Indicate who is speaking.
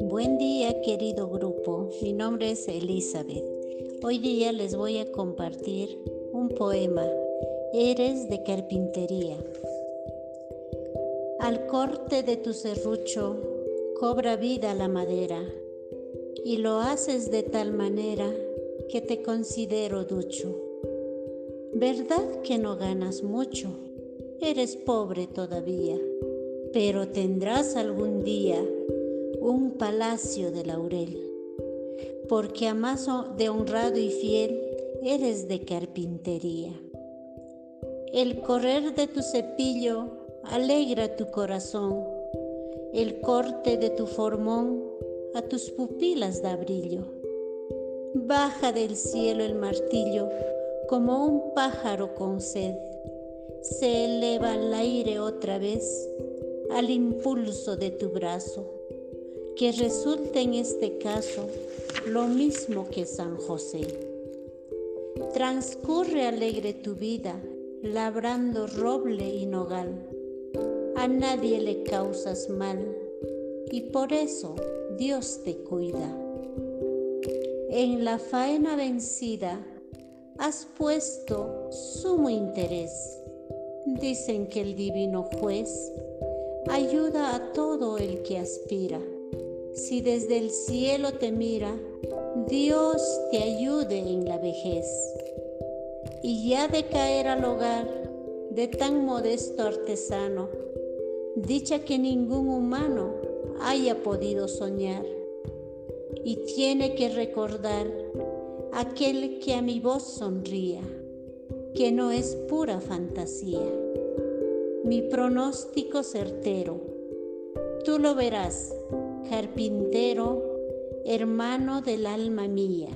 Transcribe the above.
Speaker 1: Buen día querido grupo, mi nombre es Elizabeth. Hoy día les voy a compartir un poema, Eres de carpintería. Al corte de tu serrucho cobra vida la madera y lo haces de tal manera que te considero ducho. ¿Verdad que no ganas mucho? Eres pobre todavía, pero tendrás algún día un palacio de laurel, porque a más de honrado y fiel eres de carpintería. El correr de tu cepillo alegra tu corazón, el corte de tu formón a tus pupilas da brillo. Baja del cielo el martillo como un pájaro con sed, se eleva al aire otra vez al impulso de tu brazo que resulte en este caso lo mismo que San José. Transcurre alegre tu vida, labrando roble y nogal. A nadie le causas mal y por eso Dios te cuida. En la faena vencida has puesto sumo interés. Dicen que el divino juez ayuda a todo el que aspira si desde el cielo te mira, Dios te ayude en la vejez. Y ya de caer al hogar de tan modesto artesano, dicha que ningún humano haya podido soñar. Y tiene que recordar aquel que a mi voz sonría, que no es pura fantasía. Mi pronóstico certero, tú lo verás carpintero, hermano del alma mía.